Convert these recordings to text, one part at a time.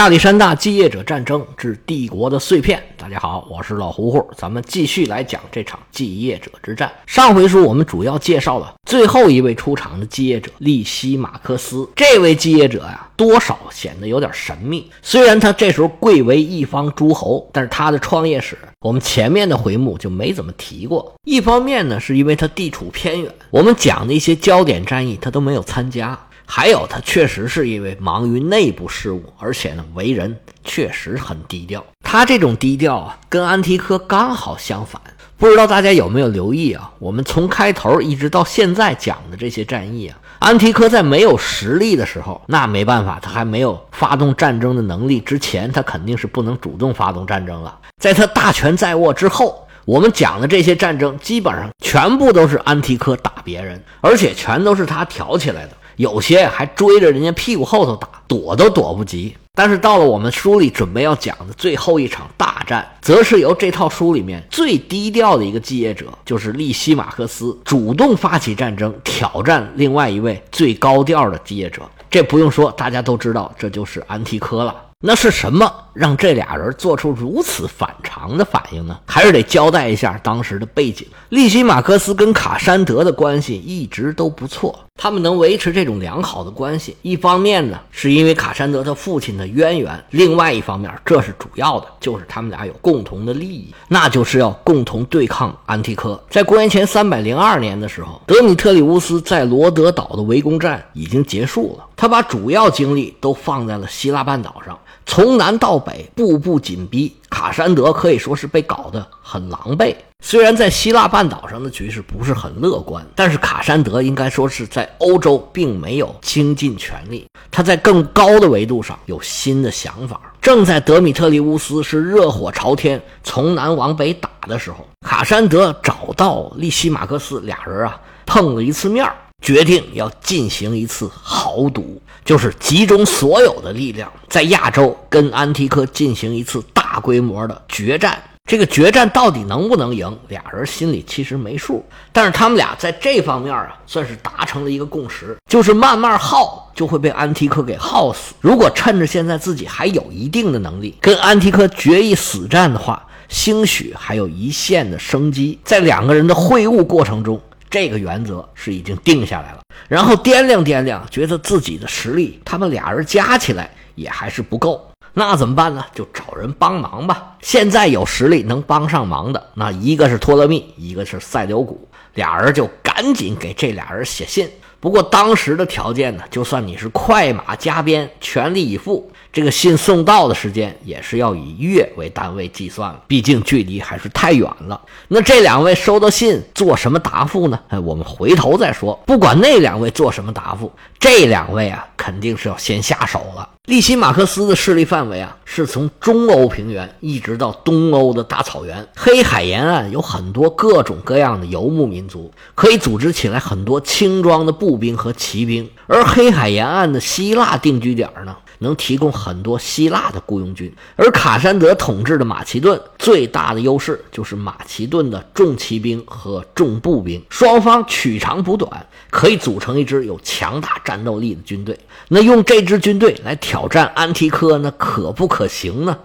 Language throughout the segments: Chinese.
亚历山大继业者战争之帝国的碎片。大家好，我是老胡胡，咱们继续来讲这场继业者之战。上回书我们主要介绍了最后一位出场的继业者利西马克斯。这位继业者呀，多少显得有点神秘。虽然他这时候贵为一方诸侯，但是他的创业史，我们前面的回目就没怎么提过。一方面呢，是因为他地处偏远，我们讲的一些焦点战役他都没有参加。还有，他确实是因为忙于内部事务，而且呢，为人确实很低调。他这种低调啊，跟安提柯刚好相反。不知道大家有没有留意啊？我们从开头一直到现在讲的这些战役啊，安提柯在没有实力的时候，那没办法，他还没有发动战争的能力之前，他肯定是不能主动发动战争了。在他大权在握之后，我们讲的这些战争，基本上全部都是安提柯打别人，而且全都是他挑起来的。有些还追着人家屁股后头打，躲都躲不及。但是到了我们书里准备要讲的最后一场大战，则是由这套书里面最低调的一个继业者，就是利西马克思主动发起战争，挑战另外一位最高调的继业者。这不用说，大家都知道，这就是安提柯了。那是什么让这俩人做出如此反常的反应呢？还是得交代一下当时的背景。利西马克斯跟卡山德的关系一直都不错，他们能维持这种良好的关系，一方面呢是因为卡山德他父亲的渊源，另外一方面这是主要的，就是他们俩有共同的利益，那就是要共同对抗安提柯。在公元前三百零二年的时候，德米特里乌斯在罗德岛的围攻战已经结束了，他把主要精力都放在了希腊半岛上。从南到北，步步紧逼，卡山德可以说是被搞得很狼狈。虽然在希腊半岛上的局势不是很乐观，但是卡山德应该说是在欧洲并没有倾尽全力。他在更高的维度上有新的想法。正在德米特里乌斯是热火朝天从南往北打的时候，卡山德找到利西马克斯，俩人啊碰了一次面。决定要进行一次豪赌，就是集中所有的力量，在亚洲跟安提柯进行一次大规模的决战。这个决战到底能不能赢，俩人心里其实没数。但是他们俩在这方面啊，算是达成了一个共识，就是慢慢耗就会被安提柯给耗死。如果趁着现在自己还有一定的能力，跟安提柯决一死战的话，兴许还有一线的生机。在两个人的会晤过程中。这个原则是已经定下来了，然后掂量掂量，觉得自己的实力，他们俩人加起来也还是不够，那怎么办呢？就找人帮忙吧。现在有实力能帮上忙的，那一个是托勒密，一个是塞琉古，俩人就赶紧给这俩人写信。不过当时的条件呢，就算你是快马加鞭，全力以赴。这个信送到的时间也是要以月为单位计算了，毕竟距离还是太远了。那这两位收到信做什么答复呢？哎，我们回头再说。不管那两位做什么答复，这两位啊肯定是要先下手了。利西马克斯的势力范围啊是从中欧平原一直到东欧的大草原，黑海沿岸有很多各种各样的游牧民族，可以组织起来很多轻装的步兵和骑兵。而黑海沿岸的希腊定居点呢？能提供很多希腊的雇佣军，而卡山德统治的马其顿最大的优势就是马其顿的重骑兵和重步兵，双方取长补短，可以组成一支有强大战斗力的军队。那用这支军队来挑战安提柯，那可不可行呢？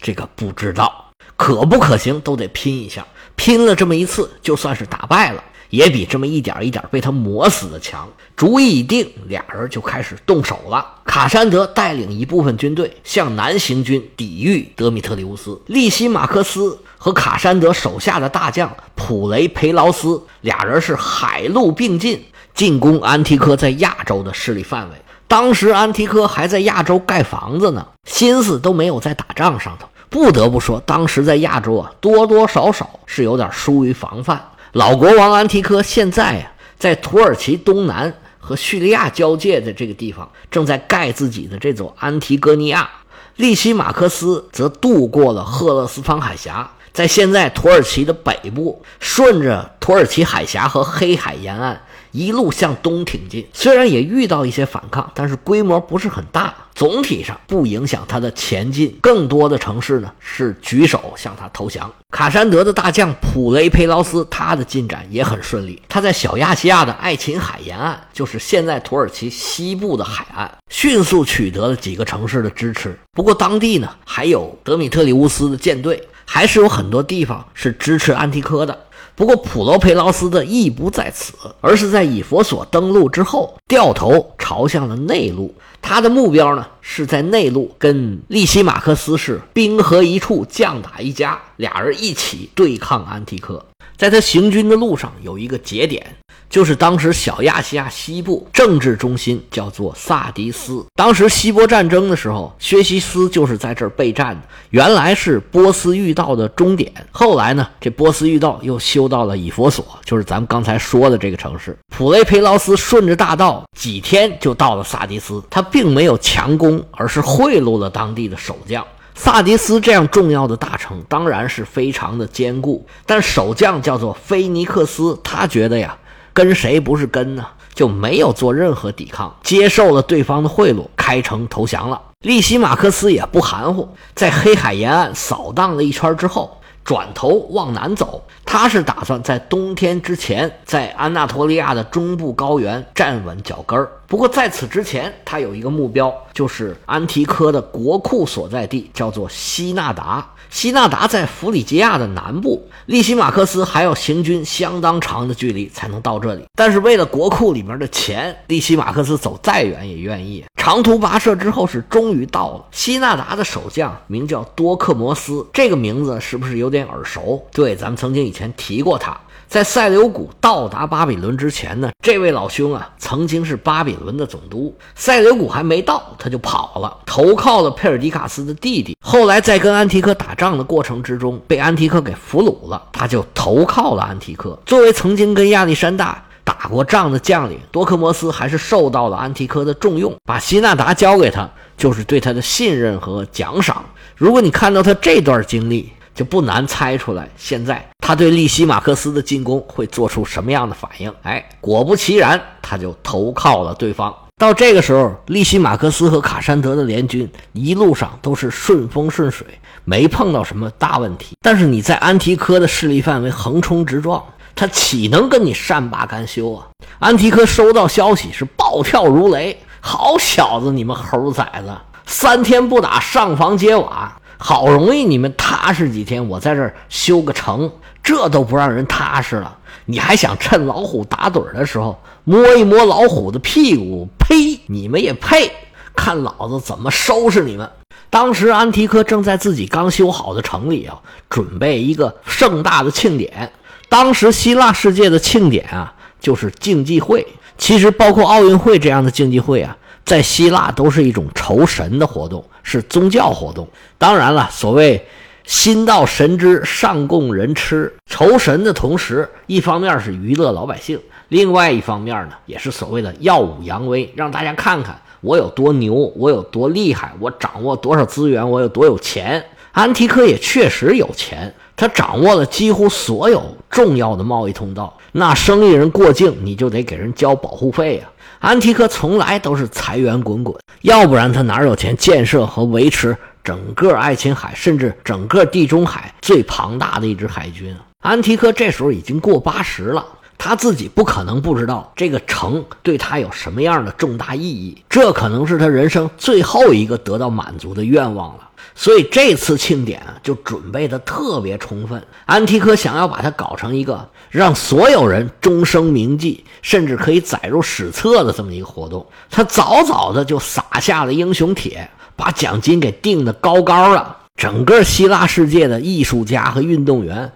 这个不知道，可不可行都得拼一下。拼了这么一次，就算是打败了。也比这么一点一点被他磨死的强。主意已定，俩人就开始动手了。卡山德带领一部分军队向南行军，抵御德米特里乌斯。利西马克斯和卡山德手下的大将普雷培劳斯俩人是海陆并进，进攻安提柯在亚洲的势力范围。当时安提柯还在亚洲盖房子呢，心思都没有在打仗上头。不得不说，当时在亚洲啊，多多少少是有点疏于防范。老国王安提柯现在啊，在土耳其东南和叙利亚交界的这个地方，正在盖自己的这座安提戈尼亚。利西马克斯则渡过了赫勒斯方海峡，在现在土耳其的北部，顺着土耳其海峡和黑海沿岸，一路向东挺进。虽然也遇到一些反抗，但是规模不是很大，总体上不影响他的前进。更多的城市呢是举手向他投降。卡山德的大将普雷佩劳斯，他的进展也很顺利。他在小亚细亚的爱琴海沿岸，就是现在土耳其西部的海岸，迅速取得了几个城市的支持。不过当地呢还有德米特里乌斯的舰队，还是有很多地方是支持安提柯的。不过普罗佩劳斯的意不在此，而是在以佛所登陆之后，掉头朝向了内陆。他的目标呢，是在内陆跟利西马克斯是兵合一处，将打一家，俩人一起对抗安提柯。在他行军的路上，有一个节点。就是当时小亚细亚西部政治中心叫做萨迪斯。当时希波战争的时候，薛西斯就是在这儿备战的。原来是波斯御道的终点，后来呢，这波斯御道又修到了以佛所，就是咱们刚才说的这个城市。普雷培劳斯顺着大道几天就到了萨迪斯，他并没有强攻，而是贿赂了当地的守将。萨迪斯这样重要的大城，当然是非常的坚固，但守将叫做菲尼克斯，他觉得呀。跟谁不是跟呢？就没有做任何抵抗，接受了对方的贿赂，开城投降了。利西马克斯也不含糊，在黑海沿岸扫荡了一圈之后，转头往南走。他是打算在冬天之前，在安纳托利亚的中部高原站稳脚跟儿。不过在此之前，他有一个目标，就是安提柯的国库所在地，叫做西纳达。西纳达在弗里吉亚的南部，利西马克斯还要行军相当长的距离才能到这里。但是为了国库里面的钱，利西马克斯走再远也愿意。长途跋涉之后，是终于到了西纳达的守将，名叫多克摩斯。这个名字是不是有点耳熟？对，咱们曾经以前提过他。在塞琉古到达巴比伦之前呢，这位老兄啊，曾经是巴比伦的总督。塞琉古还没到，他就跑了，投靠了佩尔迪卡斯的弟弟。后来在跟安提柯打仗仗的过程之中，被安提柯给俘虏了，他就投靠了安提柯。作为曾经跟亚历山大打过仗的将领，多克摩斯还是受到了安提柯的重用，把西纳达交给他，就是对他的信任和奖赏。如果你看到他这段经历，就不难猜出来，现在他对利西马克斯的进攻会做出什么样的反应？哎，果不其然，他就投靠了对方。到这个时候，利西马克斯和卡山德的联军一路上都是顺风顺水，没碰到什么大问题。但是你在安提柯的势力范围横冲直撞，他岂能跟你善罢甘休啊？安提柯收到消息是暴跳如雷：“好小子，你们猴崽子，三天不打，上房揭瓦！”好容易你们踏实几天，我在这儿修个城，这都不让人踏实了。你还想趁老虎打盹的时候摸一摸老虎的屁股？呸！你们也配？看老子怎么收拾你们！当时安提柯正在自己刚修好的城里啊，准备一个盛大的庆典。当时希腊世界的庆典啊，就是竞技会。其实包括奥运会这样的竞技会啊。在希腊都是一种酬神的活动，是宗教活动。当然了，所谓“心到神知，上供人吃”，酬神的同时，一方面是娱乐老百姓，另外一方面呢，也是所谓的耀武扬威，让大家看看我有多牛，我有多厉害，我掌握多少资源，我有多有钱。安提柯也确实有钱，他掌握了几乎所有重要的贸易通道。那生意人过境，你就得给人交保护费呀。安提柯从来都是财源滚滚，要不然他哪有钱建设和维持整个爱琴海，甚至整个地中海最庞大的一支海军？安提柯这时候已经过八十了，他自己不可能不知道这个城对他有什么样的重大意义，这可能是他人生最后一个得到满足的愿望了。所以这次庆典啊，就准备的特别充分。安提柯想要把它搞成一个让所有人终生铭记，甚至可以载入史册的这么一个活动。他早早的就撒下了英雄帖，把奖金给定的高高的。整个希腊世界的艺术家和运动员，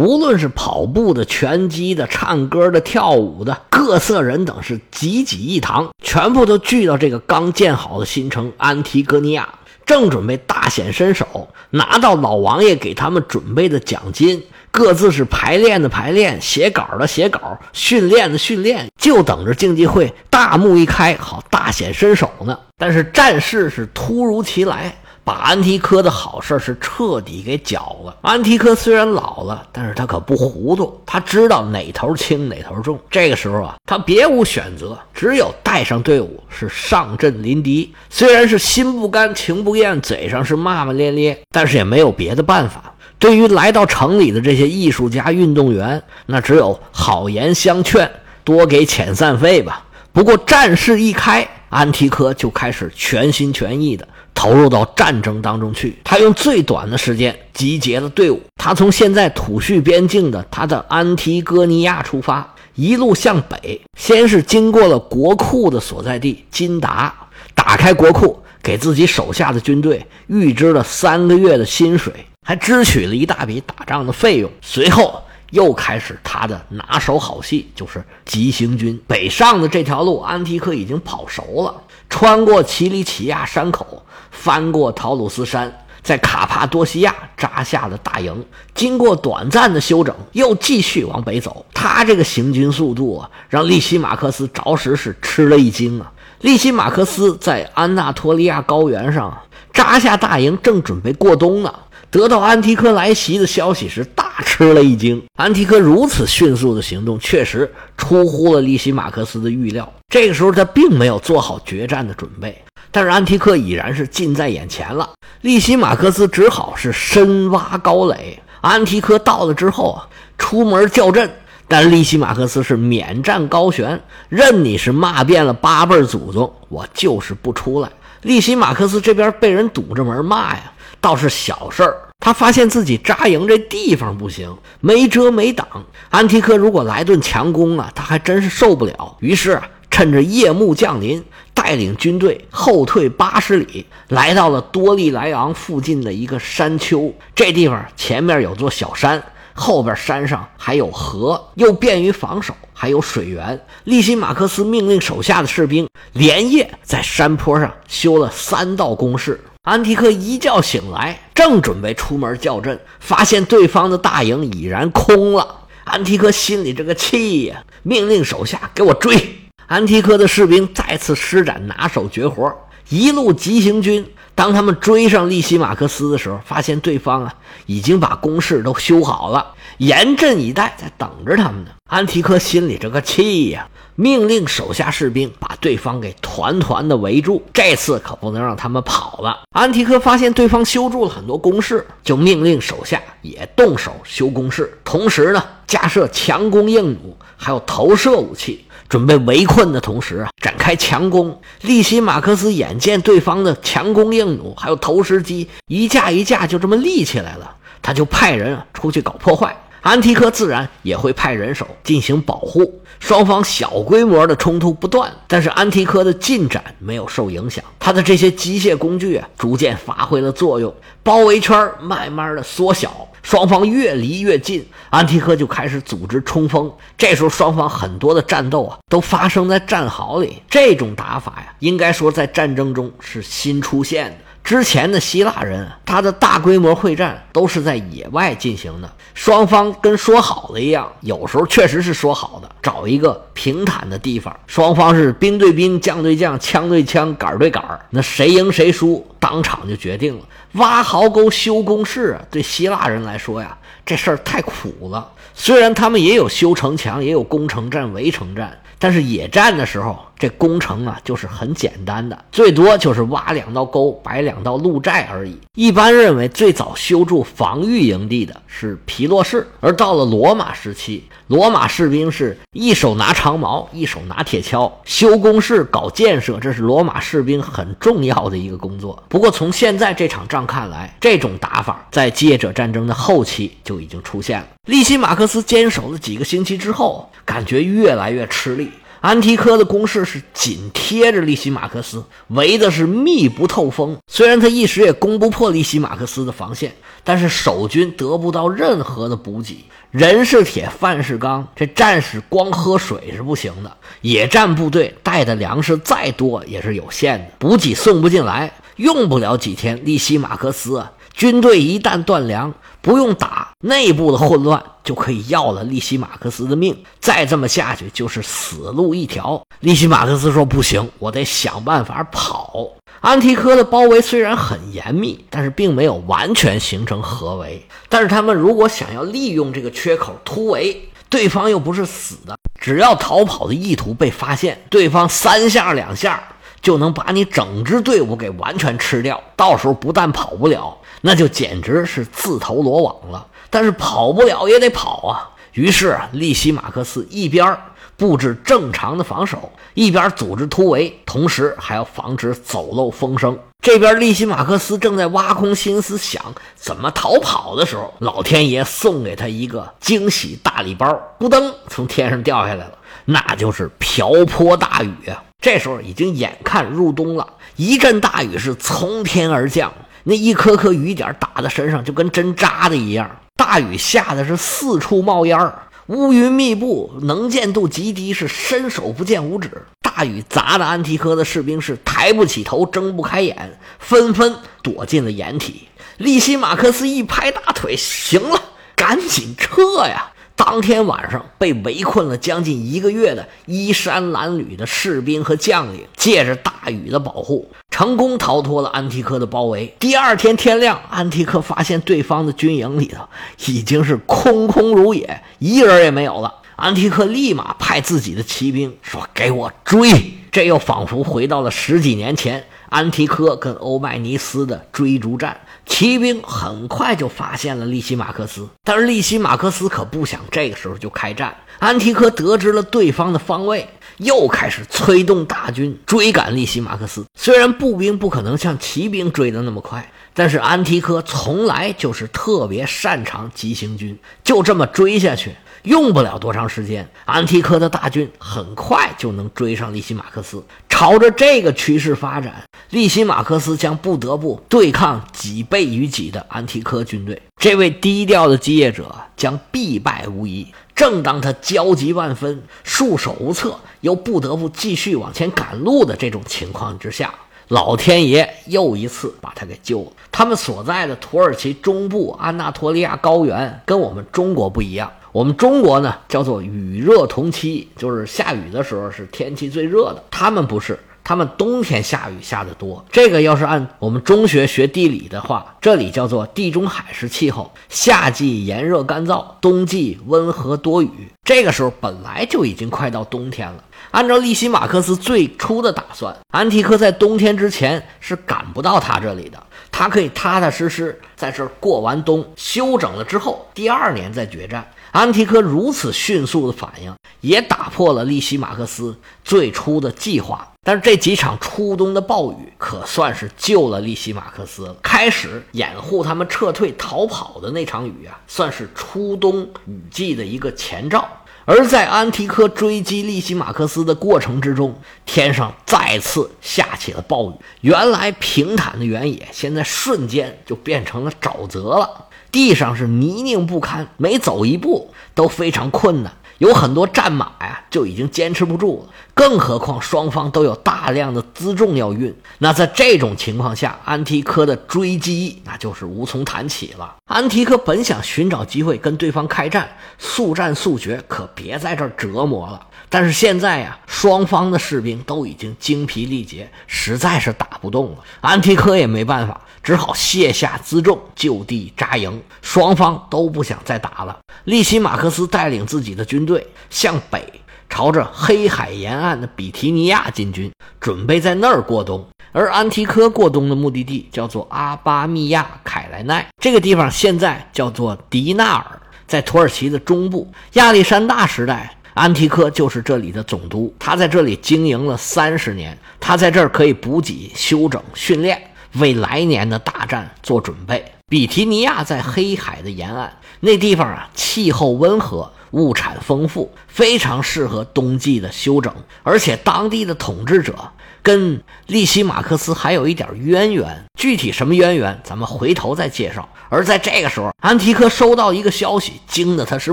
无论是跑步的、拳击的、唱歌的、跳舞的，各色人等是济济一堂，全部都聚到这个刚建好的新城安提戈尼亚。正准备大显身手，拿到老王爷给他们准备的奖金，各自是排练的排练，写稿的写稿，训练的训练，就等着竞技会大幕一开，好大显身手呢。但是战事是突如其来。把安提柯的好事是彻底给搅了。安提柯虽然老了，但是他可不糊涂，他知道哪头轻哪头重。这个时候啊，他别无选择，只有带上队伍是上阵临敌。虽然是心不甘情不愿，嘴上是骂骂咧咧，但是也没有别的办法。对于来到城里的这些艺术家、运动员，那只有好言相劝，多给遣散费吧。不过战事一开，安提柯就开始全心全意的投入到战争当中去。他用最短的时间集结了队伍。他从现在土叙边境的他的安提戈尼亚出发，一路向北，先是经过了国库的所在地金达，打开国库，给自己手下的军队预支了三个月的薪水，还支取了一大笔打仗的费用。随后。又开始他的拿手好戏，就是急行军北上的这条路，安提柯已经跑熟了。穿过奇里乞亚山口，翻过陶鲁斯山，在卡帕多西亚扎下了大营。经过短暂的休整，又继续往北走。他这个行军速度啊，让利西马克斯着实是吃了一惊啊！利西马克斯在安纳托利亚高原上扎下大营，正准备过冬呢。得到安提柯来袭的消息时，大吃了一惊。安提柯如此迅速的行动，确实出乎了利西马克斯的预料。这个时候，他并没有做好决战的准备，但是安提柯已然是近在眼前了。利西马克斯只好是深挖高垒。安提柯到了之后啊，出门叫阵，但利西马克斯是免战高悬，任你是骂遍了八辈祖宗，我就是不出来。利西马克斯这边被人堵着门骂呀。倒是小事儿，他发现自己扎营这地方不行，没遮没挡。安提柯如果来顿强攻啊，他还真是受不了。于是，趁着夜幕降临，带领军队后退八十里，来到了多利莱昂附近的一个山丘。这地方前面有座小山，后边山上还有河，又便于防守，还有水源。利西马克斯命令手下的士兵连夜在山坡上修了三道工事。安提克一觉醒来，正准备出门叫阵，发现对方的大营已然空了。安提克心里这个气呀，命令手下给我追。安提克的士兵再次施展拿手绝活，一路急行军。当他们追上利西马克斯的时候，发现对方啊已经把工事都修好了，严阵以待，在等着他们呢。安提柯心里这个气呀。命令手下士兵把对方给团团的围住，这次可不能让他们跑了。安提柯发现对方修筑了很多工事，就命令手下也动手修工事，同时呢架设强弓硬弩，还有投射武器，准备围困的同时啊展开强攻。利希马克思眼见对方的强攻硬弩还有投石机一架一架就这么立起来了，他就派人啊出去搞破坏。安提柯自然也会派人手进行保护，双方小规模的冲突不断，但是安提柯的进展没有受影响，他的这些机械工具啊逐渐发挥了作用，包围圈慢慢的缩小，双方越离越近，安提柯就开始组织冲锋。这时候双方很多的战斗啊都发生在战壕里，这种打法呀，应该说在战争中是新出现的。之前的希腊人，他的大规模会战都是在野外进行的，双方跟说好了一样，有时候确实是说好的，找一个平坦的地方，双方是兵对兵、将对将、枪对枪、杆对杆那谁赢谁输，当场就决定了。挖壕沟、修工事啊，对希腊人来说呀，这事儿太苦了。虽然他们也有修城墙，也有攻城战、围城战。但是野战的时候，这工程啊就是很简单的，最多就是挖两道沟，摆两道路寨而已。一般认为，最早修筑防御营地的是皮洛士，而到了罗马时期，罗马士兵是一手拿长矛，一手拿铁锹，修工事、搞建设，这是罗马士兵很重要的一个工作。不过，从现在这场仗看来，这种打法在基业者战争的后期就已经出现了。利西马克斯坚守了几个星期之后，感觉越来越吃力。安提柯的攻势是紧贴着利西马克斯，围的是密不透风。虽然他一时也攻不破利西马克斯的防线，但是守军得不到任何的补给。人是铁，饭是钢，这战士光喝水是不行的。野战部队带的粮食再多也是有限的，补给送不进来。用不了几天，利西马克斯军队一旦断粮，不用打，内部的混乱就可以要了利西马克斯的命。再这么下去，就是死路一条。利西马克斯说：“不行，我得想办法跑。”安提柯的包围虽然很严密，但是并没有完全形成合围。但是他们如果想要利用这个缺口突围，对方又不是死的，只要逃跑的意图被发现，对方三下两下就能把你整支队伍给完全吃掉。到时候不但跑不了，那就简直是自投罗网了。但是跑不了也得跑啊。于是啊利西马克斯一边布置正常的防守，一边组织突围，同时还要防止走漏风声。这边利西马克斯正在挖空心思想怎么逃跑的时候，老天爷送给他一个惊喜大礼包，咕噔从天上掉下来了，那就是瓢泼大雨啊！这时候已经眼看入冬了，一阵大雨是从天而降，那一颗颗雨点打在身上就跟针扎的一样，大雨下的是四处冒烟儿。乌云密布，能见度极低，是伸手不见五指。大雨砸的安提柯的士兵是抬不起头，睁不开眼，纷纷躲进了掩体。利西马克斯一拍大腿：“行了，赶紧撤呀！”当天晚上，被围困了将近一个月的衣衫褴褛的士兵和将领，借着大雨的保护，成功逃脱了安提柯的包围。第二天天亮，安提柯发现对方的军营里头已经是空空如也，一人也没有了。安提柯立马派自己的骑兵说：“给我追！”这又仿佛回到了十几年前。安提柯跟欧迈尼斯的追逐战，骑兵很快就发现了利西马克斯，但是利西马克斯可不想这个时候就开战。安提柯得知了对方的方位，又开始催动大军追赶利西马克斯。虽然步兵不可能像骑兵追得那么快，但是安提柯从来就是特别擅长急行军，就这么追下去。用不了多长时间，安提柯的大军很快就能追上利西马克斯。朝着这个趋势发展，利西马克斯将不得不对抗几倍于己的安提柯军队。这位低调的基业者将必败无疑。正当他焦急万分、束手无策，又不得不继续往前赶路的这种情况之下，老天爷又一次把他给救了。他们所在的土耳其中部安纳托利亚高原跟我们中国不一样。我们中国呢，叫做雨热同期，就是下雨的时候是天气最热的。他们不是，他们冬天下雨下的多。这个要是按我们中学学地理的话，这里叫做地中海式气候，夏季炎热干燥，冬季温和多雨。这个时候本来就已经快到冬天了。按照利希马克斯最初的打算，安提柯在冬天之前是赶不到他这里的，他可以踏踏实实在这儿过完冬，休整了之后，第二年再决战。安提柯如此迅速的反应，也打破了利西马克斯最初的计划。但是这几场初冬的暴雨可算是救了利西马克斯了。开始掩护他们撤退逃跑的那场雨啊，算是初冬雨季的一个前兆。而在安提柯追击利西马克斯的过程之中，天上再次下起了暴雨。原来平坦的原野，现在瞬间就变成了沼泽了。地上是泥泞不堪，每走一步都非常困难。有很多战马呀，就已经坚持不住了。更何况双方都有大量的辎重要运。那在这种情况下，安提柯的追击那就是无从谈起了。安提柯本想寻找机会跟对方开战，速战速决，可别在这儿折磨了。但是现在呀，双方的士兵都已经精疲力竭，实在是打不动了。安提柯也没办法，只好卸下辎重，就地扎营。双方都不想再打了。利西马克斯带领自己的军队向北，朝着黑海沿岸的比提尼亚进军，准备在那儿过冬。而安提柯过冬的目的地叫做阿巴密亚凯莱奈，这个地方现在叫做迪纳尔，在土耳其的中部。亚历山大时代。安提柯就是这里的总督，他在这里经营了三十年，他在这儿可以补给、休整、训练，为来年的大战做准备。比提尼亚在黑海的沿岸，那地方啊，气候温和，物产丰富，非常适合冬季的休整，而且当地的统治者。跟利西马克斯还有一点渊源，具体什么渊源，咱们回头再介绍。而在这个时候，安提柯收到一个消息，惊得他是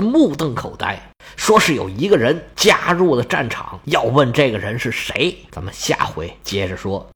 目瞪口呆，说是有一个人加入了战场，要问这个人是谁。咱们下回接着说。